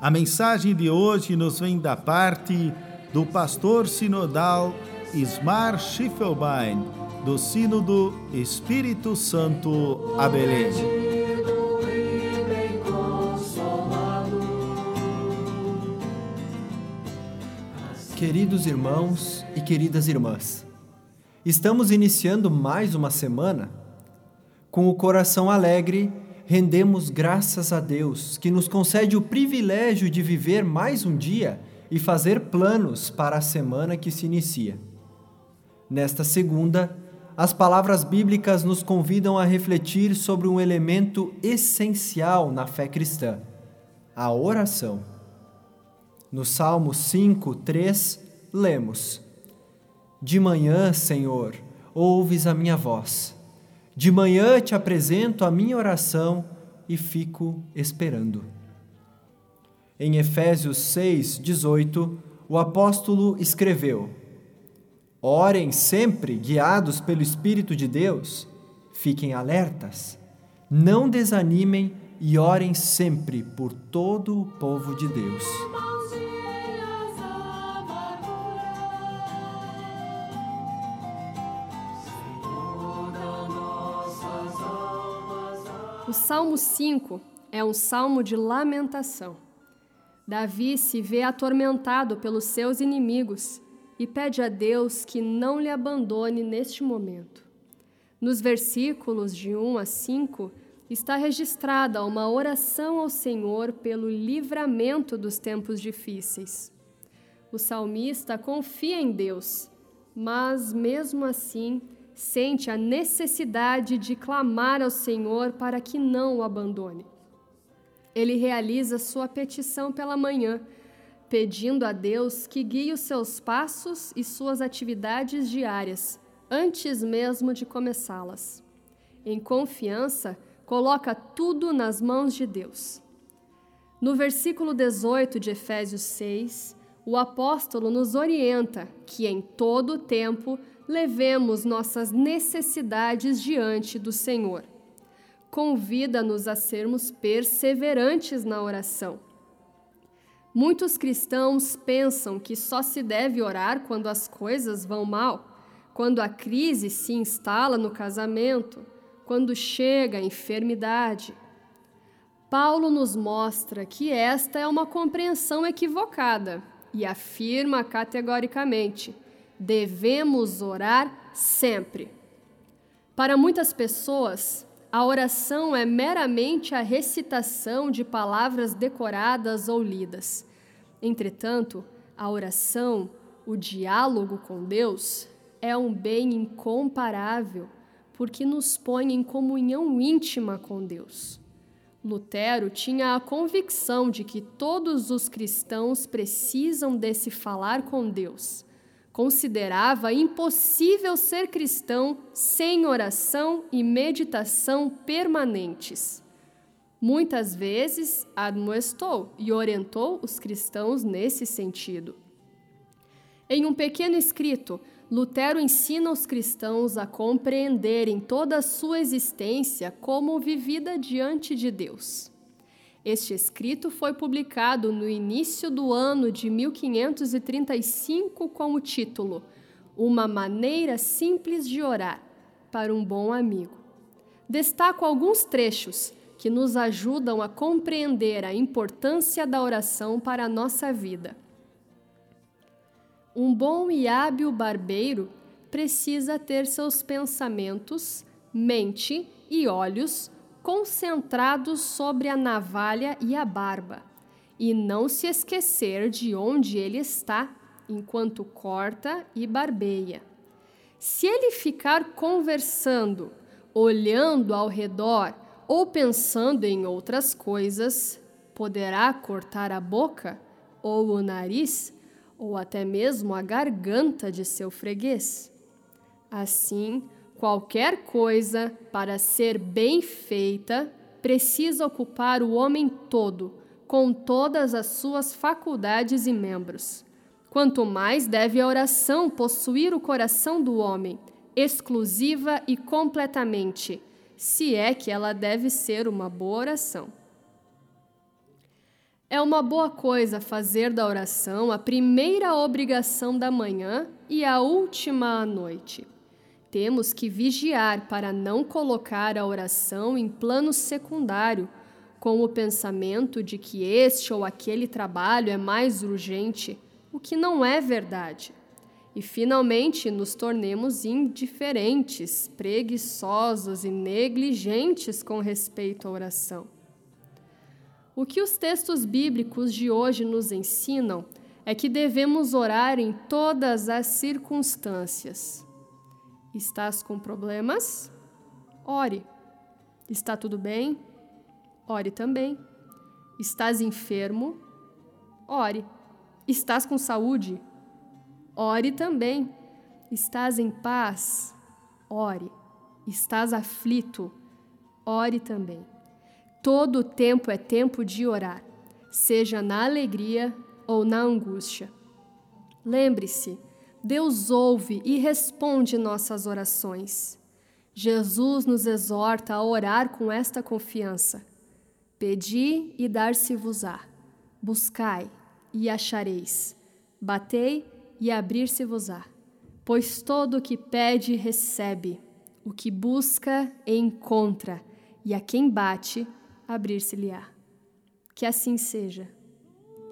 a mensagem de hoje nos vem da parte do pastor sinodal Ismar Schiffelbein, do Sínodo Espírito Santo a Belém. Queridos irmãos e queridas irmãs, estamos iniciando mais uma semana com o coração alegre rendemos graças a Deus que nos concede o privilégio de viver mais um dia e fazer planos para a semana que se inicia. Nesta segunda, as palavras bíblicas nos convidam a refletir sobre um elemento essencial na fé cristã: a oração. No Salmo 5, 3, lemos: De manhã, Senhor, ouves a minha voz de manhã te apresento a minha oração e fico esperando. Em Efésios 6, 18, o apóstolo escreveu: Orem sempre guiados pelo Espírito de Deus, fiquem alertas, não desanimem e orem sempre por todo o povo de Deus. O Salmo 5 é um salmo de lamentação. Davi se vê atormentado pelos seus inimigos e pede a Deus que não lhe abandone neste momento. Nos versículos de 1 a 5 está registrada uma oração ao Senhor pelo livramento dos tempos difíceis. O salmista confia em Deus, mas mesmo assim sente a necessidade de clamar ao Senhor para que não o abandone. Ele realiza sua petição pela manhã, pedindo a Deus que guie os seus passos e suas atividades diárias, antes mesmo de começá-las. Em confiança, coloca tudo nas mãos de Deus. No versículo 18 de Efésios 6, o apóstolo nos orienta que em todo o tempo levemos nossas necessidades diante do Senhor. Convida-nos a sermos perseverantes na oração. Muitos cristãos pensam que só se deve orar quando as coisas vão mal, quando a crise se instala no casamento, quando chega a enfermidade. Paulo nos mostra que esta é uma compreensão equivocada e afirma categoricamente devemos orar sempre. Para muitas pessoas, a oração é meramente a recitação de palavras decoradas ou lidas. Entretanto, a oração, o diálogo com Deus, é um bem incomparável, porque nos põe em comunhão íntima com Deus. Lutero tinha a convicção de que todos os cristãos precisam desse falar com Deus considerava impossível ser cristão sem oração e meditação permanentes. Muitas vezes admoestou e orientou os cristãos nesse sentido. Em um pequeno escrito, Lutero ensina os cristãos a compreenderem toda a sua existência como vivida diante de Deus. Este escrito foi publicado no início do ano de 1535 com o título Uma Maneira Simples de Orar para um Bom Amigo. Destaco alguns trechos que nos ajudam a compreender a importância da oração para a nossa vida. Um bom e hábil barbeiro precisa ter seus pensamentos, mente e olhos concentrados sobre a navalha e a barba, e não se esquecer de onde ele está enquanto corta e barbeia. Se ele ficar conversando, olhando ao redor ou pensando em outras coisas, poderá cortar a boca ou o nariz ou até mesmo a garganta de seu freguês. Assim, qualquer coisa, para ser bem feita, precisa ocupar o homem todo, com todas as suas faculdades e membros. Quanto mais deve a oração possuir o coração do homem, exclusiva e completamente, se é que ela deve ser uma boa oração. É uma boa coisa fazer da oração a primeira obrigação da manhã e a última à noite. Temos que vigiar para não colocar a oração em plano secundário, com o pensamento de que este ou aquele trabalho é mais urgente, o que não é verdade. E finalmente nos tornemos indiferentes, preguiçosos e negligentes com respeito à oração. O que os textos bíblicos de hoje nos ensinam é que devemos orar em todas as circunstâncias Estás com problemas? Ore. Está tudo bem? Ore também. Estás enfermo? Ore. Estás com saúde? Ore também. Estás em paz? Ore. Estás aflito? Ore também. Todo tempo é tempo de orar, seja na alegria ou na angústia. Lembre-se, Deus ouve e responde nossas orações. Jesus nos exorta a orar com esta confiança. Pedi e dar-se-vos-á. Buscai e achareis. Batei e abrir-se-vos-á. Pois todo o que pede, recebe. O que busca, encontra. E a quem bate, abrir-se-lhe-á. Que assim seja.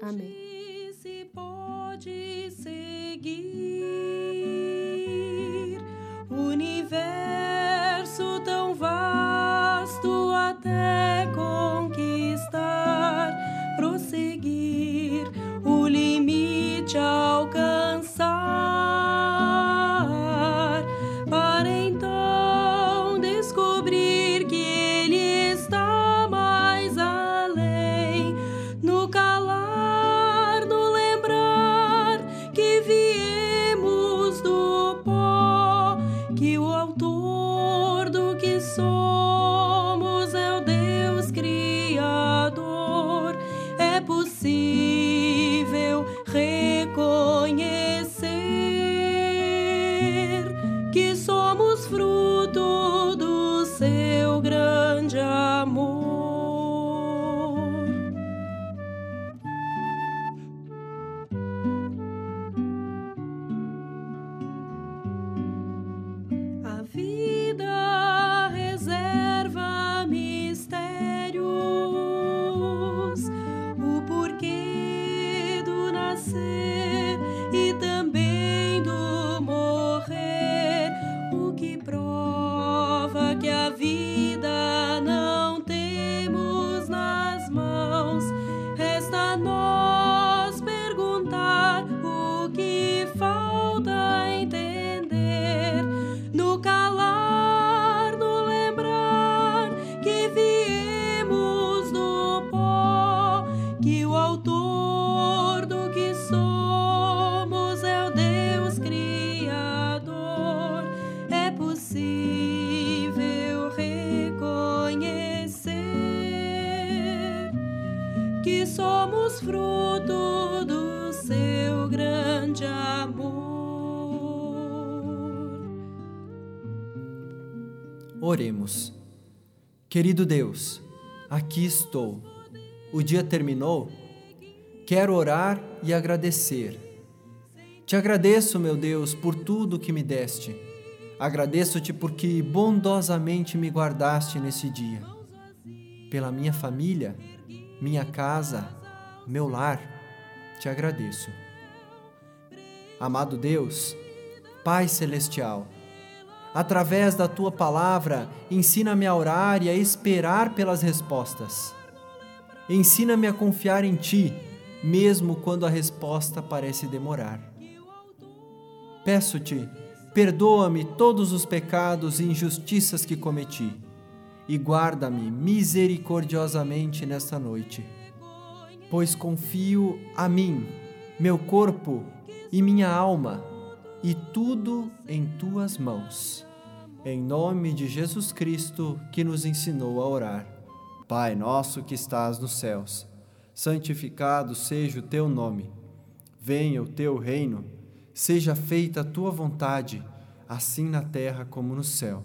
Amém. universo tão vasto até conquistar, prosseguir o Oremos. Querido Deus, aqui estou. O dia terminou. Quero orar e agradecer. Te agradeço, meu Deus, por tudo que me deste. Agradeço-te porque bondosamente me guardaste nesse dia. Pela minha família, minha casa, meu lar, te agradeço. Amado Deus, Pai Celestial, através da tua palavra, ensina-me a orar e a esperar pelas respostas. Ensina-me a confiar em ti, mesmo quando a resposta parece demorar. Peço-te, perdoa-me todos os pecados e injustiças que cometi e guarda-me misericordiosamente nesta noite, pois confio a mim, meu corpo e minha alma, e tudo em tuas mãos. Em nome de Jesus Cristo, que nos ensinou a orar. Pai nosso que estás nos céus, santificado seja o teu nome. Venha o teu reino, seja feita a tua vontade, assim na terra como no céu.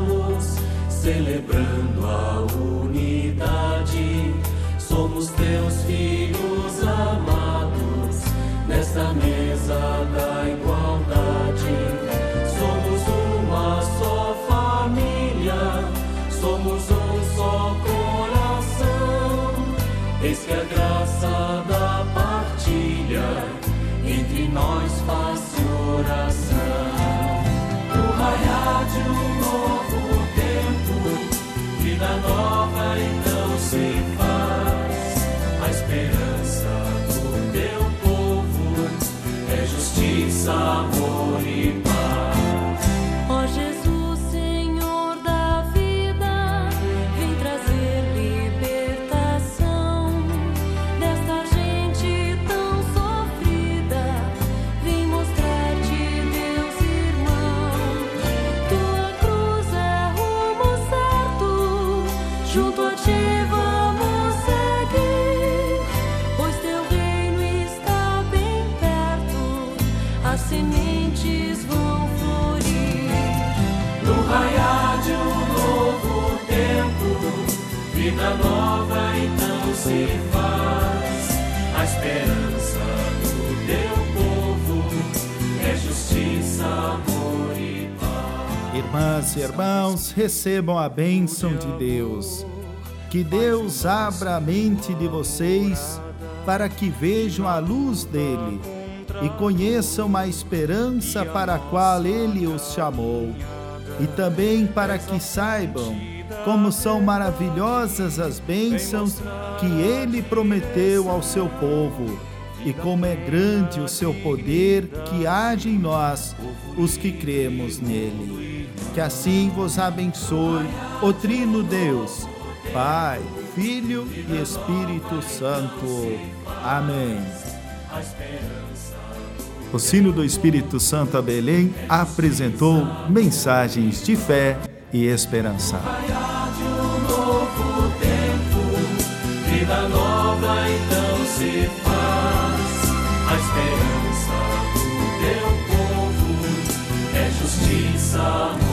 celebrando a unidade. Somos teus filhos amados nesta mesa da igualdade. Tempo, vida nova então se faz. A esperança do teu povo é justiça, amor e paz. Irmãs e irmãos, recebam a bênção de Deus. Que Deus abra a mente de vocês para que vejam a luz dele e conheçam a esperança para a qual ele os chamou. E também para que saibam como são maravilhosas as bênçãos que ele prometeu ao seu povo e como é grande o seu poder que age em nós, os que cremos nele. Que assim vos abençoe o Trino Deus, Pai, Filho e Espírito Santo. Amém. O Sino do Espírito Santo a Belém apresentou mensagens de fé e esperança. Vida nova então se faz, a esperança do teu povo é justiça.